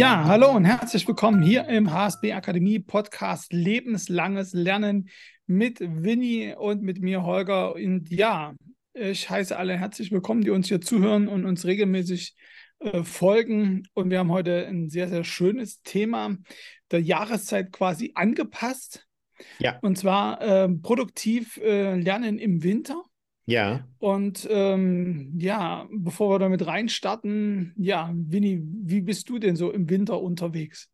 Ja, hallo und herzlich willkommen hier im HSB Akademie Podcast Lebenslanges Lernen mit Winnie und mit mir Holger. Und ja, ich heiße alle herzlich willkommen, die uns hier zuhören und uns regelmäßig äh, folgen. Und wir haben heute ein sehr, sehr schönes Thema der Jahreszeit quasi angepasst. Ja. Und zwar äh, produktiv äh, lernen im Winter. Ja. Und ähm, ja, bevor wir damit reinstarten, ja, Winnie, wie bist du denn so im Winter unterwegs?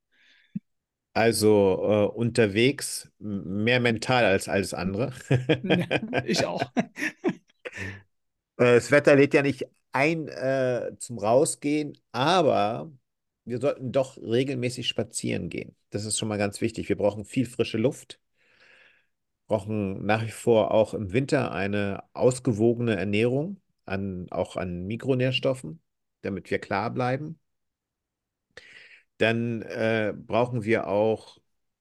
Also äh, unterwegs mehr mental als alles andere. ich auch. Äh, das Wetter lädt ja nicht ein äh, zum Rausgehen, aber wir sollten doch regelmäßig spazieren gehen. Das ist schon mal ganz wichtig. Wir brauchen viel frische Luft brauchen nach wie vor auch im Winter eine ausgewogene Ernährung, an, auch an Mikronährstoffen, damit wir klar bleiben. Dann äh, brauchen wir auch,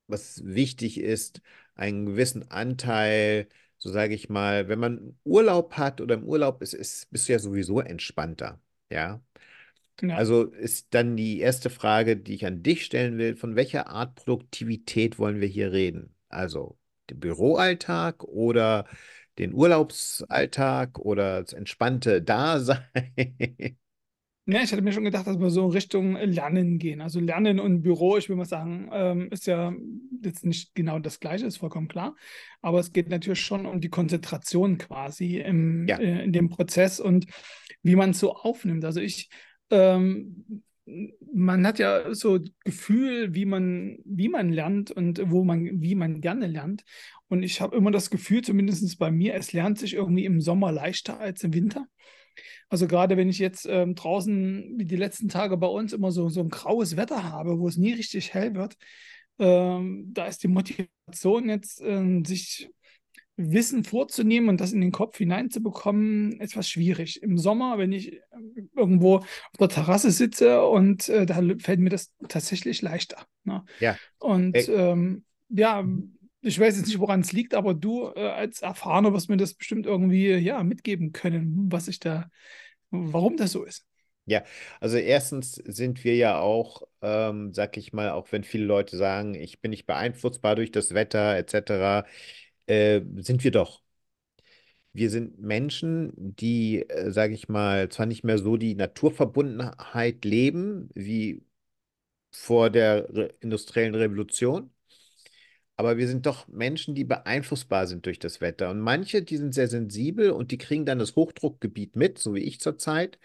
was wichtig ist, einen gewissen Anteil, so sage ich mal, wenn man Urlaub hat oder im Urlaub ist, ist bist du ja sowieso entspannter. Ja. Ja. Also ist dann die erste Frage, die ich an dich stellen will, von welcher Art Produktivität wollen wir hier reden? Also den Büroalltag oder den Urlaubsalltag oder das entspannte Dasein? Ja, ich hatte mir schon gedacht, dass wir so in Richtung Lernen gehen. Also Lernen und Büro, ich will mal sagen, ähm, ist ja jetzt nicht genau das Gleiche, ist vollkommen klar. Aber es geht natürlich schon um die Konzentration quasi im, ja. äh, in dem Prozess und wie man es so aufnimmt. Also ich ähm, man hat ja so Gefühl, wie man, wie man lernt und wo man, wie man gerne lernt. Und ich habe immer das Gefühl, zumindest bei mir, es lernt sich irgendwie im Sommer leichter als im Winter. Also gerade wenn ich jetzt ähm, draußen, wie die letzten Tage bei uns, immer so, so ein graues Wetter habe, wo es nie richtig hell wird, ähm, da ist die Motivation jetzt, äh, sich Wissen vorzunehmen und das in den Kopf hineinzubekommen, etwas schwierig. Im Sommer, wenn ich irgendwo auf der Terrasse sitze und äh, da fällt mir das tatsächlich leichter. Ne? Ja. Und ähm, ja, ich weiß jetzt nicht, woran es liegt, aber du äh, als Erfahrener wirst mir das bestimmt irgendwie ja mitgeben können, was ich da, warum das so ist. Ja, also erstens sind wir ja auch, ähm, sag ich mal, auch wenn viele Leute sagen, ich bin nicht beeinflussbar durch das Wetter etc., äh, sind wir doch. Wir sind Menschen, die, äh, sage ich mal, zwar nicht mehr so die Naturverbundenheit leben wie vor der Re industriellen Revolution, aber wir sind doch Menschen, die beeinflussbar sind durch das Wetter. Und manche, die sind sehr sensibel und die kriegen dann das Hochdruckgebiet mit, so wie ich zurzeit,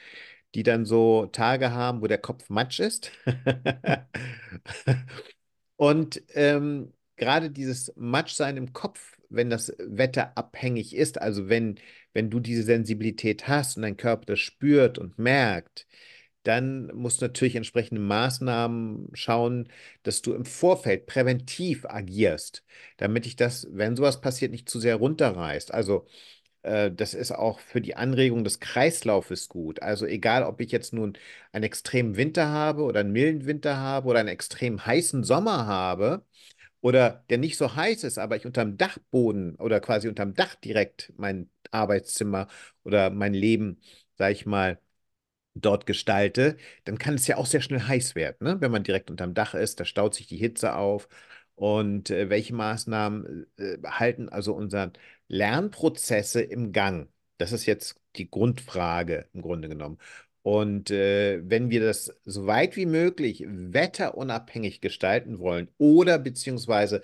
die dann so Tage haben, wo der Kopf matsch ist. und ähm, gerade dieses Matschsein im Kopf wenn das Wetter abhängig ist, also wenn, wenn du diese Sensibilität hast und dein Körper das spürt und merkt, dann musst du natürlich entsprechende Maßnahmen schauen, dass du im Vorfeld präventiv agierst, damit dich das, wenn sowas passiert, nicht zu sehr runterreißt. Also äh, das ist auch für die Anregung des Kreislaufes gut. Also egal, ob ich jetzt nun einen extremen Winter habe oder einen milden Winter habe oder einen extrem heißen Sommer habe, oder der nicht so heiß ist, aber ich unterm Dachboden oder quasi unterm Dach direkt mein Arbeitszimmer oder mein Leben, sag ich mal, dort gestalte, dann kann es ja auch sehr schnell heiß werden, ne? Wenn man direkt unterm Dach ist, da staut sich die Hitze auf. Und äh, welche Maßnahmen äh, halten also unseren Lernprozesse im Gang? Das ist jetzt die Grundfrage im Grunde genommen. Und äh, wenn wir das so weit wie möglich wetterunabhängig gestalten wollen oder beziehungsweise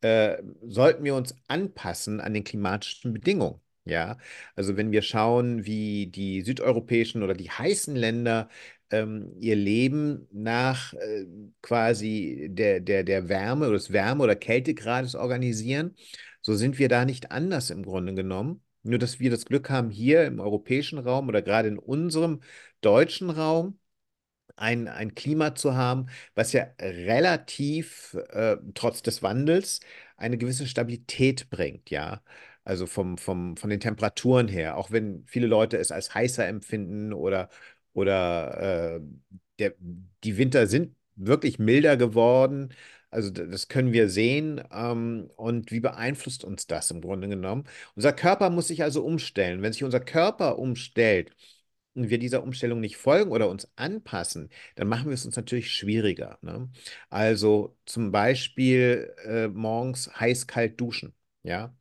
äh, sollten wir uns anpassen an den klimatischen Bedingungen. Ja, also wenn wir schauen, wie die südeuropäischen oder die heißen Länder ähm, ihr Leben nach äh, quasi der, der, der Wärme oder des Wärme- oder Kältegrades organisieren, so sind wir da nicht anders im Grunde genommen. Nur, dass wir das Glück haben, hier im europäischen Raum oder gerade in unserem deutschen Raum ein, ein Klima zu haben, was ja relativ, äh, trotz des Wandels, eine gewisse Stabilität bringt, ja. Also vom, vom, von den Temperaturen her, auch wenn viele Leute es als heißer empfinden oder, oder äh, der, die Winter sind wirklich milder geworden. Also das können wir sehen. Ähm, und wie beeinflusst uns das im Grunde genommen? Unser Körper muss sich also umstellen. Wenn sich unser Körper umstellt, und wir dieser Umstellung nicht folgen oder uns anpassen, dann machen wir es uns natürlich schwieriger. Ne? Also zum Beispiel äh, morgens heiß-kalt duschen. Ja,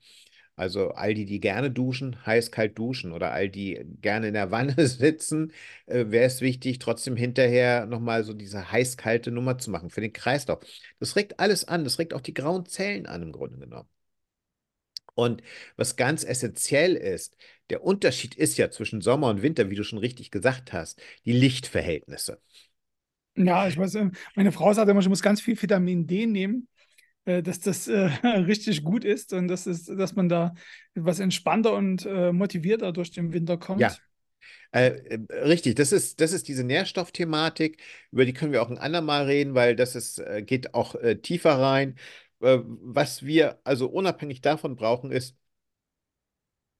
also all die, die gerne duschen, heiß-kalt duschen oder all die gerne in der Wanne sitzen, äh, wäre es wichtig, trotzdem hinterher nochmal so diese heiß-kalte Nummer zu machen für den Kreislauf. Das regt alles an, das regt auch die grauen Zellen an im Grunde genommen. Und was ganz essentiell ist, der Unterschied ist ja zwischen Sommer und Winter, wie du schon richtig gesagt hast, die Lichtverhältnisse. Ja, ich weiß, äh, meine Frau sagt immer, ich muss ganz viel Vitamin D nehmen, dass das äh, richtig gut ist und das ist, dass man da etwas entspannter und äh, motivierter durch den Winter kommt. Ja. Äh, äh, richtig, das ist, das ist diese Nährstoffthematik, über die können wir auch ein andermal reden, weil das ist, geht auch tiefer rein. was wir also unabhängig davon brauchen, ist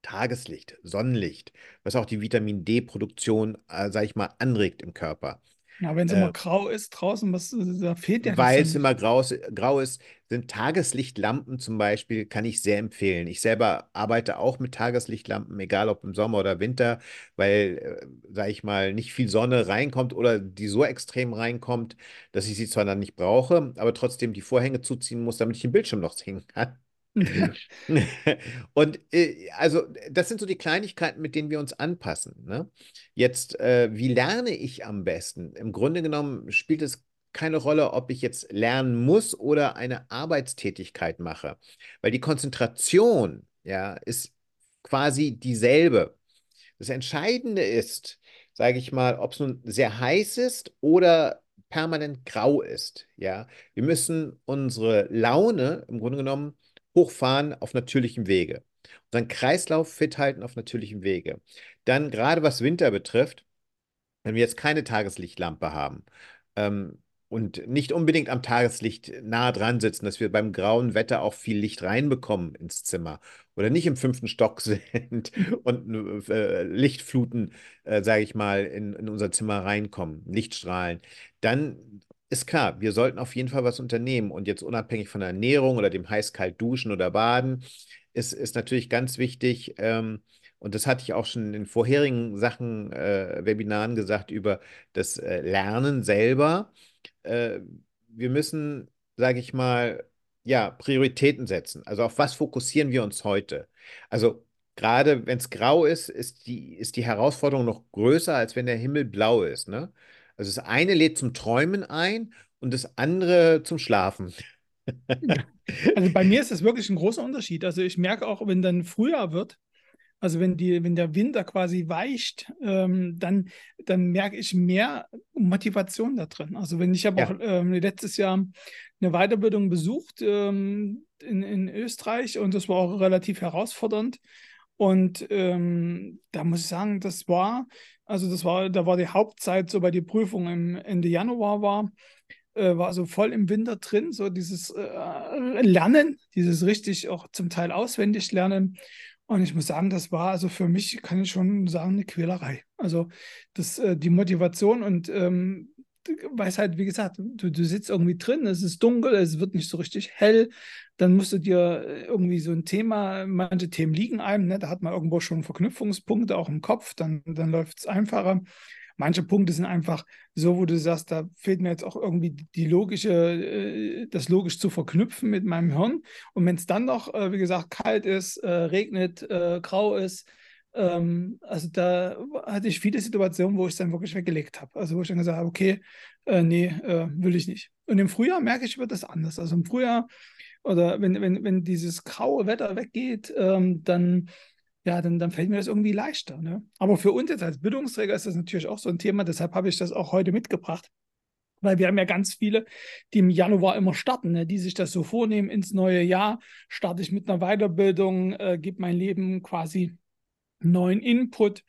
Tageslicht, Sonnenlicht, was auch die Vitamin D-Produktion, äh, sage ich mal, anregt im Körper. Ja, wenn es äh, immer grau ist draußen, was, da fehlt ja Weil es immer grau ist, grau ist, sind Tageslichtlampen zum Beispiel, kann ich sehr empfehlen. Ich selber arbeite auch mit Tageslichtlampen, egal ob im Sommer oder Winter, weil, äh, sage ich mal, nicht viel Sonne reinkommt oder die so extrem reinkommt, dass ich sie zwar dann nicht brauche, aber trotzdem die Vorhänge zuziehen muss, damit ich den Bildschirm noch sehen kann. Und äh, also, das sind so die Kleinigkeiten, mit denen wir uns anpassen. Ne? Jetzt, äh, wie lerne ich am besten? Im Grunde genommen spielt es keine Rolle, ob ich jetzt lernen muss oder eine Arbeitstätigkeit mache, weil die Konzentration ja ist quasi dieselbe. Das Entscheidende ist, sage ich mal, ob es nun sehr heiß ist oder permanent grau ist. Ja, wir müssen unsere Laune im Grunde genommen hochfahren auf natürlichem Wege. Unseren Kreislauf fit halten auf natürlichem Wege. Dann gerade was Winter betrifft, wenn wir jetzt keine Tageslichtlampe haben ähm, und nicht unbedingt am Tageslicht nahe dran sitzen, dass wir beim grauen Wetter auch viel Licht reinbekommen ins Zimmer oder nicht im fünften Stock sind und äh, Lichtfluten, äh, sage ich mal, in, in unser Zimmer reinkommen, Lichtstrahlen, dann ist klar, wir sollten auf jeden Fall was unternehmen. Und jetzt unabhängig von der Ernährung oder dem heiß-kalt duschen oder baden, ist, ist natürlich ganz wichtig, ähm, und das hatte ich auch schon in vorherigen Sachen, äh, Webinaren gesagt, über das äh, Lernen selber. Äh, wir müssen, sage ich mal, ja, Prioritäten setzen. Also auf was fokussieren wir uns heute? Also gerade wenn es grau ist, ist die, ist die Herausforderung noch größer, als wenn der Himmel blau ist. Ne? Also das eine lädt zum Träumen ein und das andere zum Schlafen. Also bei mir ist das wirklich ein großer Unterschied. Also ich merke auch, wenn dann Frühjahr wird, also wenn, die, wenn der Winter quasi weicht, ähm, dann, dann merke ich mehr Motivation da drin. Also wenn ich habe ja. auch ähm, letztes Jahr eine Weiterbildung besucht ähm, in, in Österreich und das war auch relativ herausfordernd. Und ähm, da muss ich sagen, das war, also das war, da war die Hauptzeit, so bei die Prüfung im Ende Januar war, äh, war so voll im Winter drin, so dieses äh, Lernen, dieses richtig auch zum Teil auswendig lernen. Und ich muss sagen, das war also für mich, kann ich schon sagen, eine Quälerei. Also das, äh, die Motivation und ähm, weiß halt, wie gesagt, du, du sitzt irgendwie drin, es ist dunkel, es wird nicht so richtig hell, dann musst du dir äh, irgendwie so ein Thema, manche Themen liegen einem, ne? da hat man irgendwo schon Verknüpfungspunkte auch im Kopf, dann, dann läuft es einfacher. Manche Punkte sind einfach so, wo du sagst, da fehlt mir jetzt auch irgendwie die logische, äh, das logisch zu verknüpfen mit meinem Hirn. Und wenn es dann noch, äh, wie gesagt, kalt ist, regnet, grau ist, ähm, also da hatte ich viele Situationen, wo ich es dann wirklich weggelegt habe. Also wo ich dann gesagt habe, okay, äh, nee, äh, will ich nicht. Und im Frühjahr merke ich, wird das anders. Also im Frühjahr oder wenn, wenn, wenn dieses graue Wetter weggeht, ähm, dann, ja, dann, dann fällt mir das irgendwie leichter. Ne? Aber für uns jetzt als Bildungsträger ist das natürlich auch so ein Thema, deshalb habe ich das auch heute mitgebracht. Weil wir haben ja ganz viele, die im Januar immer starten, ne? die sich das so vornehmen, ins neue Jahr starte ich mit einer Weiterbildung, äh, gebe mein Leben quasi neuen Input.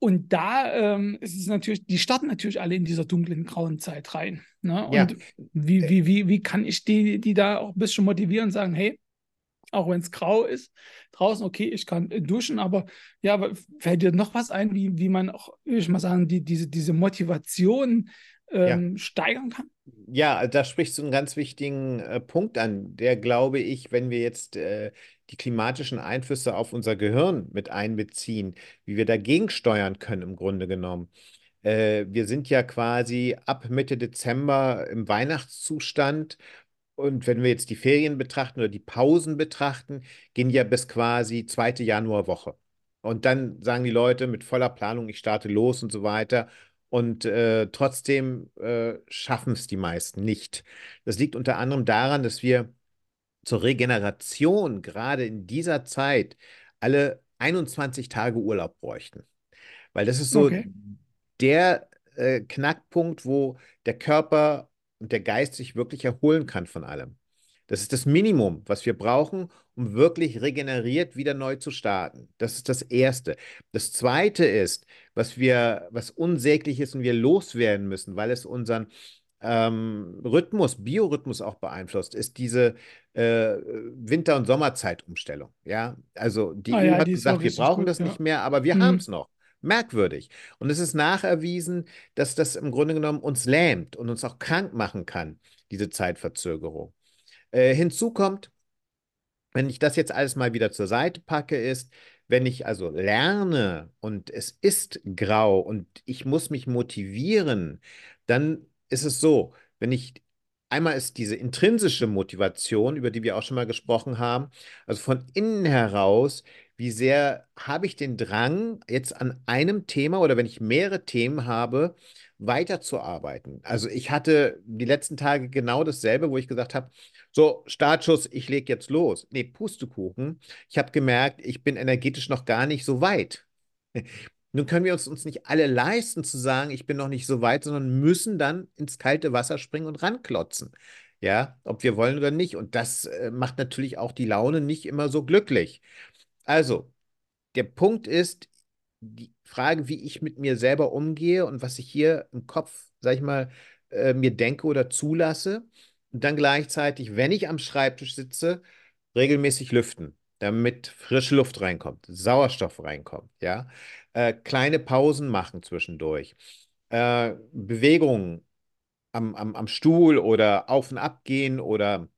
Und da ähm, ist es natürlich, die starten natürlich alle in dieser dunklen, grauen Zeit rein. Ne? Und ja. wie, wie, wie, wie kann ich die, die da auch ein bisschen motivieren und sagen, hey, auch wenn es grau ist, draußen, okay, ich kann duschen, aber ja, aber fällt dir noch was ein, wie, wie man auch, ich mal sagen, die, diese, diese Motivation Ja. ähm, steigern kann? Ja, da sprichst du einen ganz wichtigen äh, Punkt an, der glaube ich, wenn wir jetzt äh, die klimatischen Einflüsse auf unser Gehirn mit einbeziehen, wie wir dagegen steuern können im Grunde genommen. Äh, wir sind ja quasi ab Mitte Dezember im Weihnachtszustand und wenn wir jetzt die Ferien betrachten oder die Pausen betrachten, gehen ja bis quasi zweite Januarwoche. Und dann sagen die Leute mit voller Planung, ich starte los und so weiter. Und äh, trotzdem äh, schaffen es die meisten nicht. Das liegt unter anderem daran, dass wir zur Regeneration gerade in dieser Zeit alle 21 Tage Urlaub bräuchten. Weil das ist so Okay. der äh, Knackpunkt, wo der Körper und der Geist sich wirklich erholen kann von allem. Das ist das Minimum, was wir brauchen, um wirklich regeneriert wieder neu zu starten. Das ist das Erste. Das Zweite ist, was wir, was unsäglich ist und wir loswerden müssen, weil es unseren ähm, Rhythmus, Biorhythmus auch beeinflusst, ist diese äh, Winter- und Sommerzeitumstellung. Ja, also die Ah EU ja, hat die gesagt, wir brauchen gut, das ja. nicht mehr, aber wir haben Hm. es noch. Merkwürdig. Und es ist nacherwiesen, dass das im Grunde genommen uns lähmt und uns auch krank machen kann, diese Zeitverzögerung. Äh, hinzu kommt, wenn ich das jetzt alles mal wieder zur Seite packe, ist, wenn ich also lerne und es ist grau und ich muss mich motivieren, dann ist es so, wenn ich einmal ist diese intrinsische Motivation, über die wir auch schon mal gesprochen haben, also von innen heraus, wie sehr habe ich den Drang, jetzt an einem Thema oder wenn ich mehrere Themen habe, weiterzuarbeiten. Also ich hatte die letzten Tage genau dasselbe, wo ich gesagt habe, so, Startschuss, ich lege jetzt los. Nee, Pustekuchen. Ich habe gemerkt, ich bin energetisch noch gar nicht so weit. Nun können wir uns, uns nicht alle leisten zu sagen, ich bin noch nicht so weit, sondern müssen dann ins kalte Wasser springen und ranklotzen. Ja, ob wir wollen oder nicht. Und das äh, macht natürlich auch die Laune nicht immer so glücklich. Also, der Punkt ist die Frage, wie ich mit mir selber umgehe und was ich hier im Kopf, sag ich mal, äh, mir denke oder zulasse. Und dann gleichzeitig, wenn ich am Schreibtisch sitze, regelmäßig lüften, damit frische Luft reinkommt, Sauerstoff reinkommt, ja. Äh, kleine Pausen machen zwischendurch. Äh, Bewegungen am, am, am Stuhl oder auf und ab gehen oder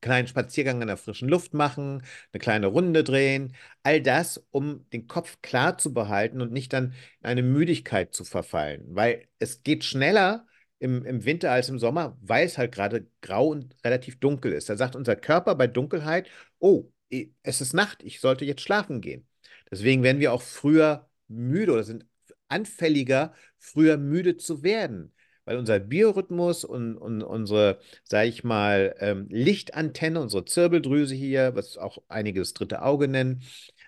kleinen Spaziergang in der frischen Luft machen, eine kleine Runde drehen. All das, um den Kopf klar zu behalten und nicht dann in eine Müdigkeit zu verfallen. Weil es geht schneller im, im Winter als im Sommer, weil es halt gerade grau und relativ dunkel ist. Da sagt unser Körper bei Dunkelheit, oh, es ist Nacht, ich sollte jetzt schlafen gehen. Deswegen werden wir auch früher müde oder sind anfälliger, früher müde zu werden. Weil unser Biorhythmus und, und unsere, sage ich mal, ähm, Lichtantenne, unsere Zirbeldrüse hier, was auch einige das dritte Auge nennen,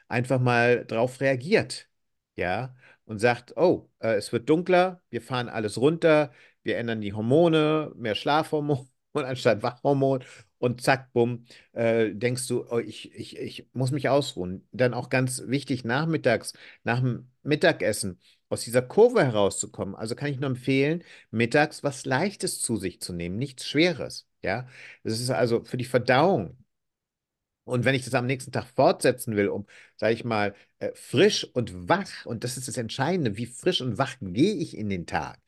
einfach mal drauf reagiert. Ja, und sagt, oh, äh, es wird dunkler, wir fahren alles runter, wir ändern die Hormone, mehr Schlafhormon anstatt Wachhormon und zack, bumm, äh, denkst du, oh, ich, ich, ich muss mich ausruhen. Dann auch ganz wichtig, nachmittags, nach dem Mittagessen, aus dieser Kurve herauszukommen. Also kann ich nur empfehlen, mittags was Leichtes zu sich zu nehmen, nichts Schweres. Ja, das ist also für die Verdauung. Und wenn ich das am nächsten Tag fortsetzen will, um, sage ich mal, äh, frisch und wach, und das ist das Entscheidende, wie frisch und wach gehe ich in den Tag.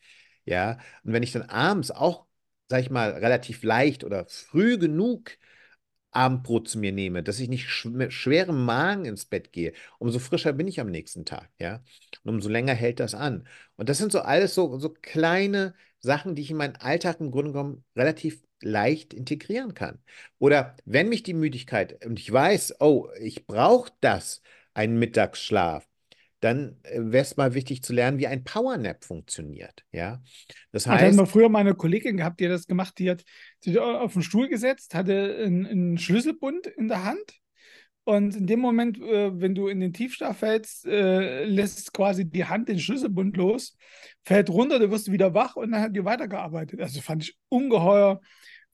Ja, und wenn ich dann abends auch, sage ich mal, relativ leicht oder früh genug Abendbrot zu mir nehme, dass ich nicht sch mit schwerem Magen ins Bett gehe, umso frischer bin ich am nächsten Tag, ja. Und umso länger hält das an. Und das sind so alles so, so kleine Sachen, die ich in meinen Alltag im Grunde genommen relativ leicht integrieren kann. Oder wenn mich die Müdigkeit und ich weiß, oh, ich brauche das, einen Mittagsschlaf, dann wäre es mal wichtig zu lernen, wie ein Powernap funktioniert, ja. Das heißt, wir früher mal eine Kollegin gehabt, die hat das gemacht, die hat sich auf den Stuhl gesetzt, hatte einen, einen Schlüsselbund in der Hand und in dem Moment, äh, wenn du in den Tiefschlaf fällst, äh, lässt quasi die Hand den Schlüsselbund los, fällt runter, du wirst wieder wach und dann hat die weitergearbeitet. Also fand ich ungeheuer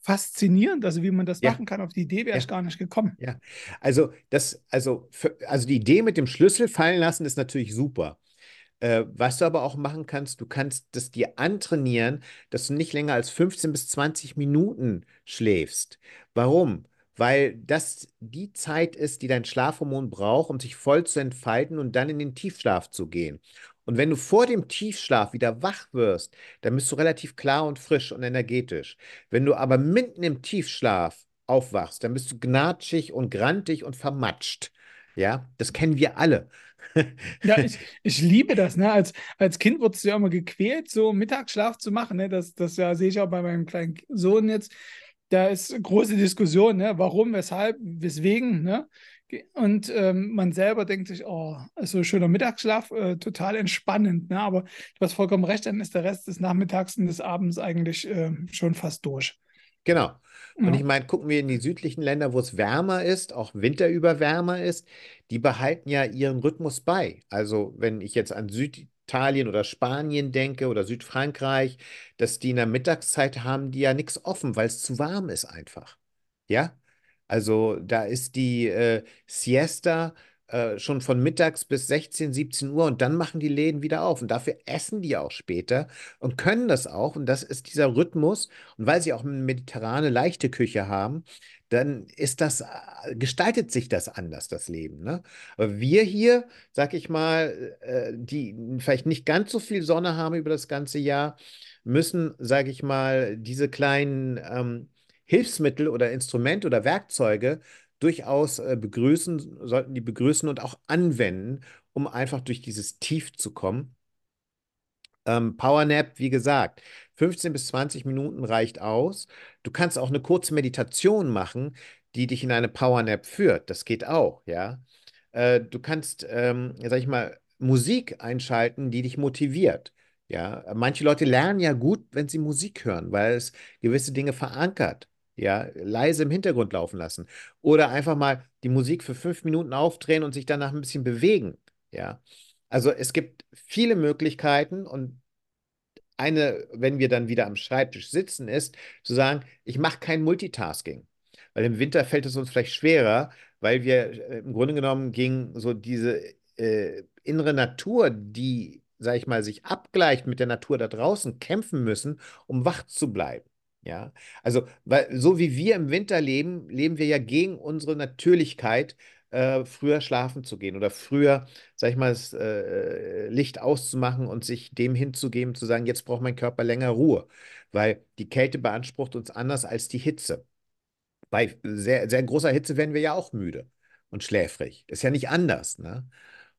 faszinierend, also wie man das Ja. machen kann. Auf die Idee wäre Ja. ich gar nicht gekommen. Ja, also das, also, für, also die Idee mit dem Schlüssel fallen lassen ist natürlich super. Äh, was du aber auch machen kannst, du kannst das dir antrainieren, dass du nicht länger als 15 bis 20 Minuten schläfst. Warum? Weil das die Zeit ist, die dein Schlafhormon braucht, um sich voll zu entfalten und dann in den Tiefschlaf zu gehen. Und wenn du vor dem Tiefschlaf wieder wach wirst, dann bist du relativ klar und frisch und energetisch. Wenn du aber mitten im Tiefschlaf aufwachst, dann bist du gnatschig und grantig und vermatscht. Ja, das kennen wir alle. Ja, ich, ich liebe das. Ne? Als, als Kind wurdest du ja immer gequält, so Mittagsschlaf zu machen. Ne? Das, das ja, sehe ich auch bei meinem kleinen Sohn jetzt. Da ist große Diskussion, ne? warum, weshalb, weswegen. Ne? Und ähm, man selber denkt sich, oh, so schöner Mittagsschlaf, äh, total entspannend. Ne? Aber du hast vollkommen recht, dann ist der Rest des Nachmittags und des Abends eigentlich äh, schon fast durch. Genau. Und ich meine, gucken wir in die südlichen Länder, wo es wärmer ist, auch winterüber wärmer ist, die behalten ja ihren Rhythmus bei. Also wenn ich jetzt an Süditalien oder Spanien denke oder Südfrankreich, dass die in der Mittagszeit haben die ja nichts offen, weil es zu warm ist einfach. Ja? Also da ist die äh, Siesta äh, schon von mittags bis 16, 17 Uhr und dann machen die Läden wieder auf. Und dafür essen die auch später und können das auch. Und das ist dieser Rhythmus. Und weil sie auch eine mediterrane, leichte Küche haben, dann ist das, äh, gestaltet sich das anders, das Leben. Ne? Aber wir hier, sag ich mal, äh, die vielleicht nicht ganz so viel Sonne haben über das ganze Jahr, müssen, sag ich mal, diese kleinen ähm, Hilfsmittel oder Instrumente oder Werkzeuge durchaus äh, begrüßen, sollten die begrüßen und auch anwenden, um einfach durch dieses Tief zu kommen. Ähm, Powernap, wie gesagt, 15 bis 20 Minuten reicht aus. Du kannst auch eine kurze Meditation machen, die dich in eine Powernap führt. Das geht auch, ja. Äh, du kannst, ähm, sag ich mal, Musik einschalten, die dich motiviert. Ja, manche Leute lernen ja gut, wenn sie Musik hören, weil es gewisse Dinge verankert ja, leise im Hintergrund laufen lassen. Oder einfach mal die Musik für fünf Minuten aufdrehen und sich danach ein bisschen bewegen. Ja. Also es gibt viele Möglichkeiten und eine, wenn wir dann wieder am Schreibtisch sitzen, ist zu sagen, ich mache kein Multitasking. Weil im Winter fällt es uns vielleicht schwerer, weil wir äh, im Grunde genommen gegen so diese äh, innere Natur, die, sag ich mal, sich abgleicht mit der Natur da draußen, kämpfen müssen, um wach zu bleiben. Ja, also, weil so wie wir im Winter leben, leben wir ja gegen unsere Natürlichkeit, äh, früher schlafen zu gehen oder früher, sag ich mal, das äh, Licht auszumachen und sich dem hinzugeben, zu sagen, jetzt braucht mein Körper länger Ruhe, weil die Kälte beansprucht uns anders als die Hitze. Bei sehr, sehr großer Hitze werden wir ja auch müde und schläfrig. Ist ja nicht anders, ne?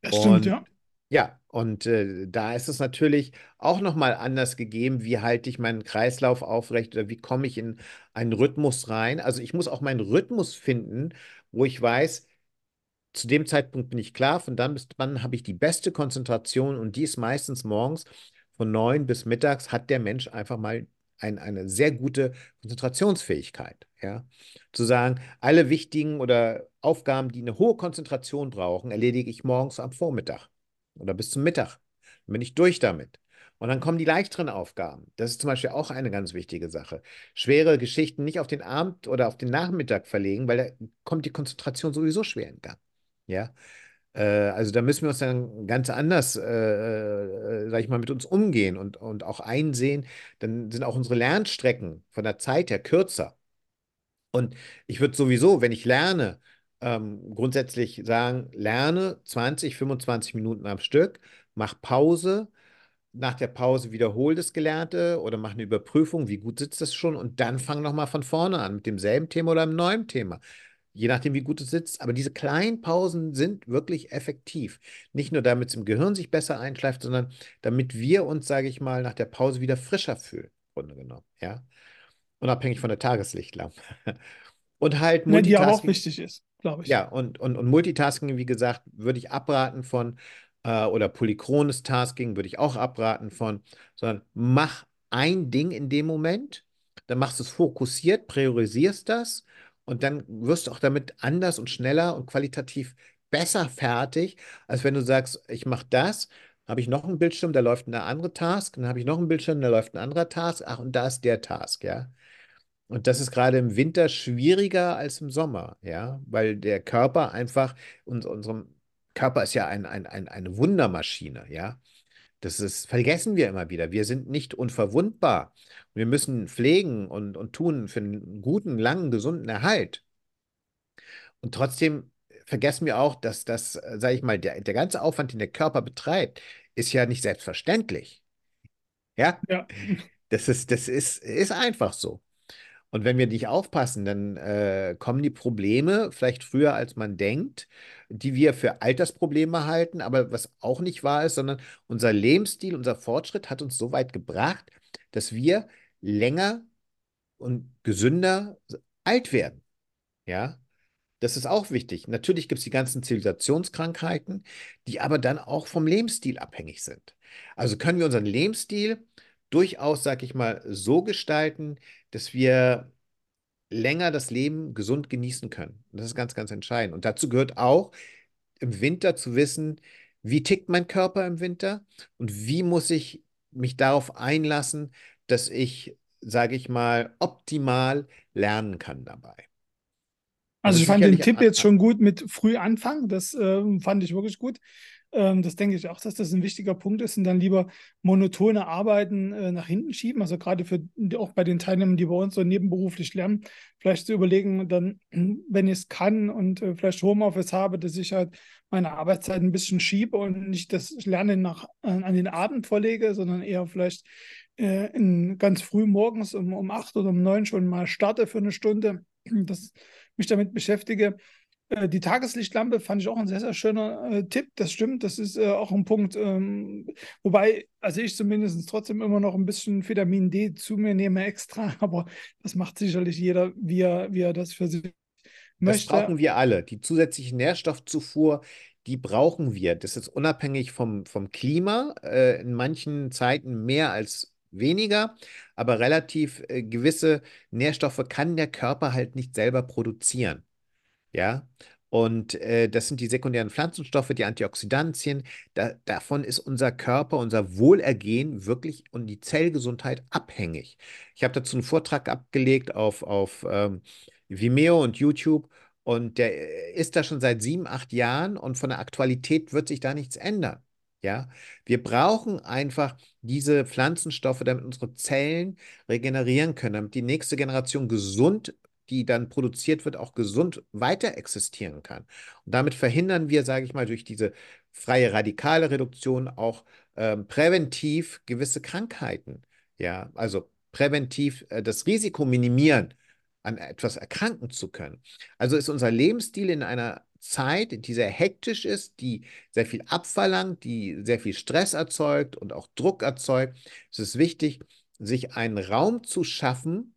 Das stimmt, ja. Ja, und äh, da ist es natürlich auch nochmal anders gegeben, wie halte ich meinen Kreislauf aufrecht oder wie komme ich in einen Rhythmus rein. Also ich muss auch meinen Rhythmus finden, wo ich weiß, zu dem Zeitpunkt bin ich klar, von dann bis dann habe ich die beste Konzentration und die ist meistens morgens von neun bis mittags hat der Mensch einfach mal ein, eine sehr gute Konzentrationsfähigkeit. Ja? Zu sagen, alle wichtigen oder Aufgaben, die eine hohe Konzentration brauchen, erledige ich morgens am Vormittag oder bis zum Mittag. Dann bin ich durch damit. Und dann kommen die leichteren Aufgaben. Das ist zum Beispiel auch eine ganz wichtige Sache. Schwere Geschichten nicht auf den Abend oder auf den Nachmittag verlegen, weil da kommt die Konzentration sowieso schwer in Gang. Ja. Äh, also da müssen wir uns dann ganz anders, äh, äh, sag ich mal, mit uns umgehen und, und auch einsehen. Dann sind auch unsere Lernstrecken von der Zeit her kürzer. Und ich würde sowieso, wenn ich lerne, ähm, grundsätzlich sagen, lerne 20, 25 Minuten am Stück, mach Pause, nach der Pause wiederhol das Gelernte oder mach eine Überprüfung, wie gut sitzt das schon und dann fang nochmal von vorne an mit demselben Thema oder einem neuen Thema. Je nachdem, wie gut es sitzt. Aber diese kleinen Pausen sind wirklich effektiv. Nicht nur, damit es im Gehirn sich besser einschleift, sondern damit wir uns, sage ich mal, nach der Pause wieder frischer fühlen, im Grunde genommen. Ja? Unabhängig von der Tageslichtlampe. Und halt Multitasking. Ja, die aber auch wichtig ist glaube ich. Ja, und, und, und Multitasking, wie gesagt, würde ich abraten von, äh, oder polychrones Tasking würde ich auch abraten von, sondern mach ein Ding in dem Moment, dann machst du es fokussiert, priorisierst das und dann wirst du auch damit anders und schneller und qualitativ besser fertig, als wenn du sagst, ich mache das, habe ich noch einen Bildschirm, da läuft eine andere Task, dann habe ich noch einen Bildschirm, da läuft ein anderer Task, ach, und da ist der Task, ja. Und das ist gerade im Winter schwieriger als im Sommer, ja, weil der Körper einfach, uns, unserem Körper ist ja ein, ein, ein, eine Wundermaschine, ja. Das ist, vergessen wir immer wieder. Wir sind nicht unverwundbar. Wir müssen pflegen und, und tun für einen guten, langen, gesunden Erhalt. Und trotzdem vergessen wir auch, dass das, sage ich mal, der, der ganze Aufwand, den der Körper betreibt, ist ja nicht selbstverständlich. Ja, Ja. das ist, das ist, ist einfach so. Und wenn wir nicht aufpassen, dann äh, kommen die Probleme vielleicht früher, als man denkt, die wir für Altersprobleme halten, aber was auch nicht wahr ist, sondern unser Lebensstil, unser Fortschritt hat uns so weit gebracht, dass wir länger und gesünder alt werden. Ja, das ist auch wichtig. Natürlich gibt es die ganzen Zivilisationskrankheiten, die aber dann auch vom Lebensstil abhängig sind. Also können wir unseren Lebensstil durchaus, sag ich mal, so gestalten, dass wir länger das Leben gesund genießen können. Das ist ganz, ganz entscheidend. Und dazu gehört auch, im Winter zu wissen, wie tickt mein Körper im Winter und wie muss ich mich darauf einlassen, dass ich, sage ich mal, optimal lernen kann dabei. Also Also ich fand den Tipp jetzt schon gut mit früh anfangen. Das ähm, fand ich wirklich gut. Ähm, das denke ich auch, dass das ein wichtiger Punkt ist und dann lieber monotone Arbeiten äh, nach hinten schieben. Also gerade für auch bei den Teilnehmern, die bei uns so nebenberuflich lernen, vielleicht zu überlegen, dann, wenn ich es kann und äh, vielleicht Homeoffice habe, dass ich halt meine Arbeitszeit ein bisschen schiebe und nicht das Lernen nach, äh, an den Abend verlege, sondern eher vielleicht äh, in, ganz früh morgens um, um acht oder um neun schon mal starte für eine Stunde. Das mich damit beschäftige. Äh, die Tageslichtlampe fand ich auch ein sehr, sehr schöner äh, Tipp. Das stimmt, das ist äh, auch ein Punkt. Ähm, wobei, also ich zumindest trotzdem immer noch ein bisschen Vitamin D zu mir nehme extra, aber das macht sicherlich jeder, wie er, wie er das für sich Das möchte. brauchen wir alle. Die zusätzliche Nährstoffzufuhr, die brauchen wir. Das ist unabhängig vom, vom Klima, äh, in manchen Zeiten mehr als weniger, aber relativ äh, gewisse Nährstoffe kann der Körper halt nicht selber produzieren. Ja, und äh, das sind die sekundären Pflanzenstoffe, die Antioxidantien. Da, davon ist unser Körper, unser Wohlergehen wirklich und die Zellgesundheit abhängig. Ich habe dazu einen Vortrag abgelegt auf, auf ähm, Vimeo und YouTube und der ist da schon seit sieben, acht Jahren und von der Aktualität wird sich da nichts ändern. Ja, wir brauchen einfach diese Pflanzenstoffe, damit unsere Zellen regenerieren können, damit die nächste Generation gesund die dann produziert wird, auch gesund weiter existieren kann. Und damit verhindern wir, sage ich mal, durch diese freie radikale Reduktion auch ähm, präventiv gewisse Krankheiten. Ja, also präventiv äh, das Risiko minimieren, an etwas erkranken zu können. Also ist unser Lebensstil in einer Zeit, die sehr hektisch ist, die sehr viel abverlangt, die sehr viel Stress erzeugt und auch Druck erzeugt. Es ist wichtig, sich einen Raum zu schaffen,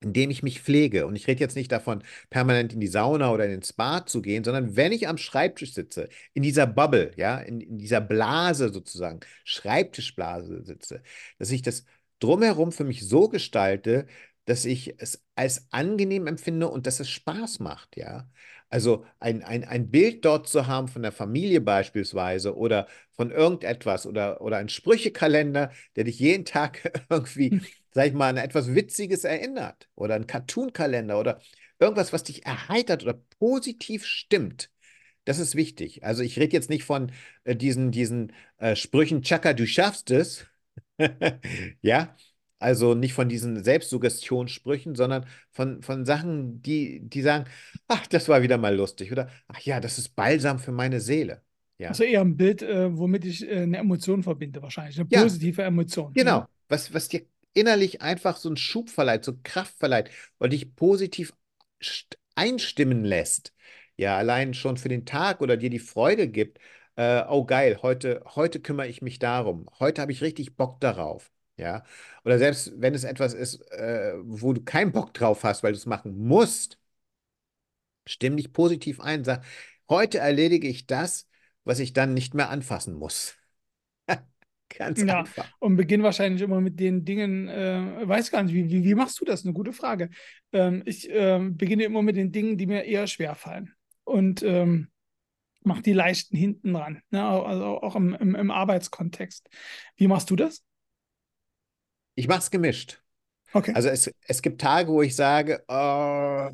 in dem ich mich pflege. Und ich rede jetzt nicht davon, permanent in die Sauna oder in den Spa zu gehen, sondern wenn ich am Schreibtisch sitze, in dieser Bubble, ja, in, in dieser Blase sozusagen, Schreibtischblase sitze, dass ich das drumherum für mich so gestalte, dass ich es als angenehm empfinde und dass es Spaß macht, ja. Also ein, ein, ein Bild dort zu haben von der Familie beispielsweise oder von irgendetwas oder, oder ein Sprüchekalender, der dich jeden Tag irgendwie sag ich mal, an etwas Witziges erinnert oder ein Cartoon-Kalender oder irgendwas, was dich erheitert oder positiv stimmt. Das ist wichtig. Also ich rede jetzt nicht von äh, diesen, diesen äh, Sprüchen, Chaka, du schaffst es. ja, also nicht von diesen Selbstsuggestionssprüchen, sondern von, von Sachen, die, die sagen, ach, das war wieder mal lustig oder ach ja, das ist Balsam für meine Seele. Ja, Also eher ein Bild, äh, womit ich äh, eine Emotion verbinde, wahrscheinlich. Eine ja, positive Emotion. Genau, Ne? was, was dir innerlich einfach so einen Schub verleiht, so Kraft verleiht und dich positiv st- einstimmen lässt. Ja, allein schon für den Tag oder dir die Freude gibt. Äh, oh geil, heute, heute kümmere ich mich darum. Heute habe ich richtig Bock darauf. Ja, oder selbst wenn es etwas ist, äh, wo du keinen Bock drauf hast, weil du es machen musst, stimm dich positiv ein, sag, heute erledige ich das, was ich dann nicht mehr anfassen muss. Ganz Ja, einfach. und beginn wahrscheinlich immer mit den Dingen, äh, weiß gar nicht, wie, wie, wie machst du das? Eine gute Frage. Ähm, ich ähm, beginne immer mit den Dingen, die mir eher schwer fallen. Und ähm, mach die leichten hinten dran, ne? Also auch im, im, im Arbeitskontext. Wie machst du das? Ich mache es gemischt. Okay. Also es, es gibt Tage, wo ich sage, oh,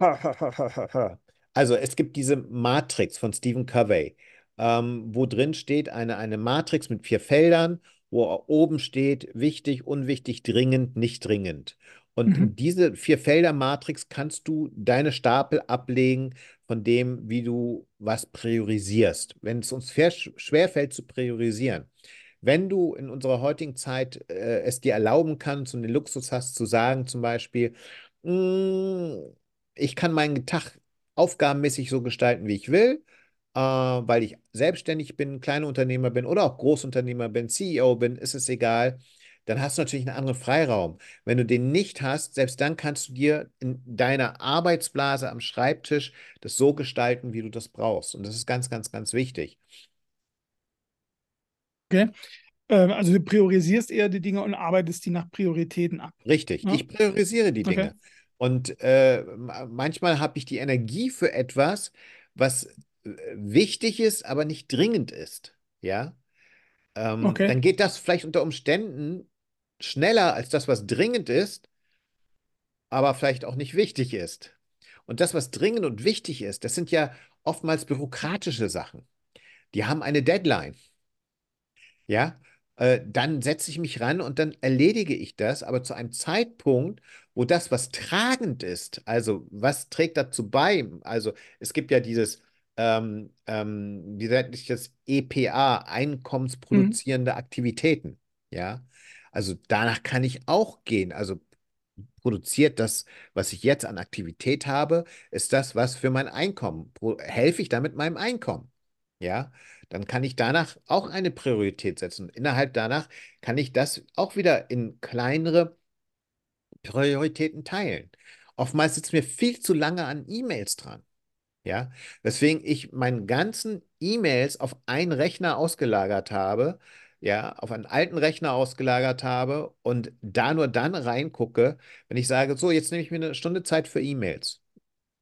also es gibt diese Matrix von Stephen Covey, ähm, wo drin steht eine, eine Matrix mit vier Feldern, wo oben steht wichtig, unwichtig, dringend, nicht dringend. Und Mhm. diese Vier-Felder-Matrix kannst du deine Stapel ablegen von dem, wie du was priorisierst. Wenn es uns schwerfällt zu priorisieren, wenn du in unserer heutigen Zeit äh, es dir erlauben kannst und den Luxus hast zu sagen, zum Beispiel, "Mm, ich kann meinen Tag aufgabenmäßig so gestalten, wie ich will, äh, weil ich selbstständig bin, Kleinunternehmer bin oder auch Großunternehmer bin, CEO bin, ist es egal. Dann hast du natürlich einen anderen Freiraum. Wenn du den nicht hast, selbst dann kannst du dir in deiner Arbeitsblase am Schreibtisch das so gestalten, wie du das brauchst. Und das ist ganz, ganz, ganz wichtig. Okay. Ähm, also du priorisierst eher die Dinge und arbeitest die nach Prioritäten ab. Richtig. Ja? Ich priorisiere die Okay. Dinge. Und äh, ma- manchmal habe ich die Energie für etwas, was äh, wichtig ist, aber nicht dringend ist. Ja. Ähm, Okay. dann geht das vielleicht unter Umständen schneller als das, was dringend ist, aber vielleicht auch nicht wichtig ist. Und das, was dringend und wichtig ist, das sind ja oftmals bürokratische Sachen. Die haben eine Deadline. Ja, äh, dann setze ich mich ran und dann erledige ich das, aber zu einem Zeitpunkt, wo das, was tragend ist, also was trägt dazu bei, also es gibt ja dieses, ähm, ähm, wie nennt sich das, EPA, Mhm. einkommensproduzierende Aktivitäten, ja, also danach kann ich auch gehen, also produziert das, was ich jetzt an Aktivität habe, ist das, was für mein Einkommen, helfe ich damit meinem Einkommen, ja, dann kann ich danach auch eine Priorität setzen. Innerhalb danach kann ich das auch wieder in kleinere Prioritäten teilen. Oftmals sitzt mir viel zu lange an E-Mails dran. Ja, weswegen ich meinen ganzen E-Mails auf einen Rechner ausgelagert habe, ja, auf einen alten Rechner ausgelagert habe und da nur dann reingucke, wenn ich sage, so, jetzt nehme ich mir eine Stunde Zeit für E-Mails.